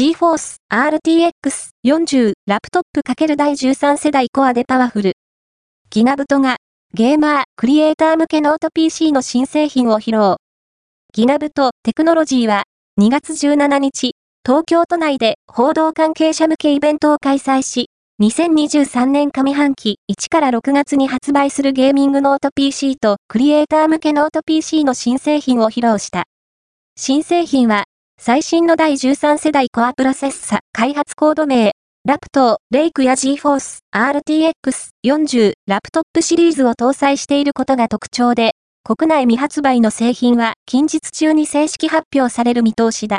GeForce RTX 40ラップトップ×第13世代コアでパワフル。ギガバイトがゲーマー、クリエイター向けノート PC の新製品を披露。ギガバイトテクノロジーは2月17日、東京都内で報道関係者向けイベントを開催し、2023年上半期1から6月に発売するゲーミングノート PC とクリエイター向けノート PC の新製品を披露した。新製品は、最新の第13世代コアプロセッサ開発コード名、ラプト、レイクや GForce RTX 40ラプトップシリーズを搭載していることが特徴で、国内未発売の製品は近日中に正式発表される見通しだ。